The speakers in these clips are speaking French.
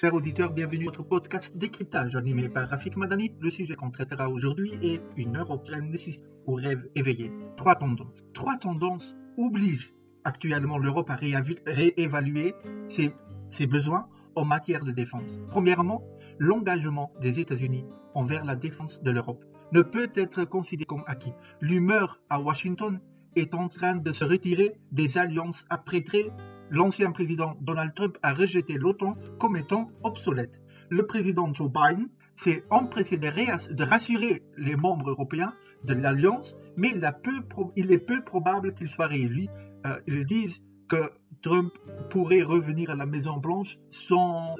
Chers auditeurs, bienvenue à notre podcast Décryptage animé par Rafik Madani. Le sujet qu'on traitera aujourd'hui est une Europe nécessite aux rêves éveillés. Trois tendances. Trois tendances obligent actuellement l'Europe à réévaluer ses, besoins en matière de défense. Premièrement, l'engagement des États-Unis envers la défense de l'Europe ne peut être considéré comme acquis. L'humeur à Washington est en train de se retirer des alliances après l'ancien président Donald Trump a rejeté l'OTAN comme étant obsolète. Le président Joe Biden s'est empressé de, rassurer les membres européens de l'alliance, mais il, est peu probable qu'il soit réélu. Euh, ils disent que Trump pourrait revenir à la Maison Blanche sans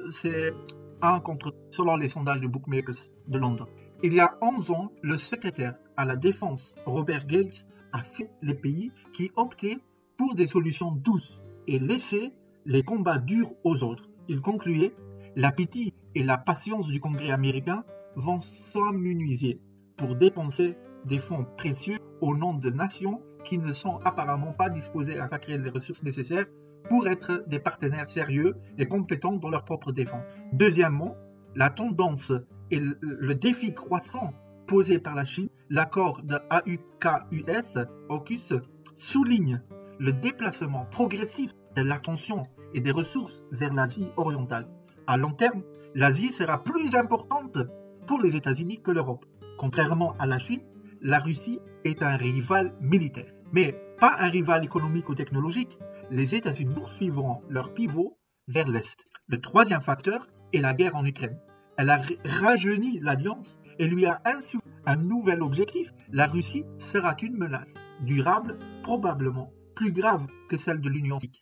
un contre selon les sondages de Bookmakers de Londres. Il y a 11 ans, le secrétaire à la défense Robert Gates a fait les pays qui optaient pour des solutions douces et laisser les combats durs aux autres. Il concluait L'appétit et la patience du Congrès américain vont s'amenuiser pour dépenser des fonds précieux au nom de nations qui ne sont apparemment pas disposées à créer les ressources nécessaires pour être des partenaires sérieux et compétents dans leur propre défense. Deuxièmement, la tendance et le défi croissant posé par la Chine, l'accord de AUKUS, AUKUS souligne le déplacement progressif de l'attention et des ressources vers l'Asie orientale. À long terme, l'Asie sera plus importante pour les États-Unis que l'Europe. Contrairement à la Chine, la Russie est un rival militaire, mais pas un rival économique ou technologique. Les États-Unis poursuivront leur pivot vers l'Est. Le troisième facteur est la guerre en Ukraine. Elle a rajeuni l'alliance et lui a insufflé un nouvel objectif. La Russie sera une menace durable, probablement plus grave que celle de l'Union soviétique.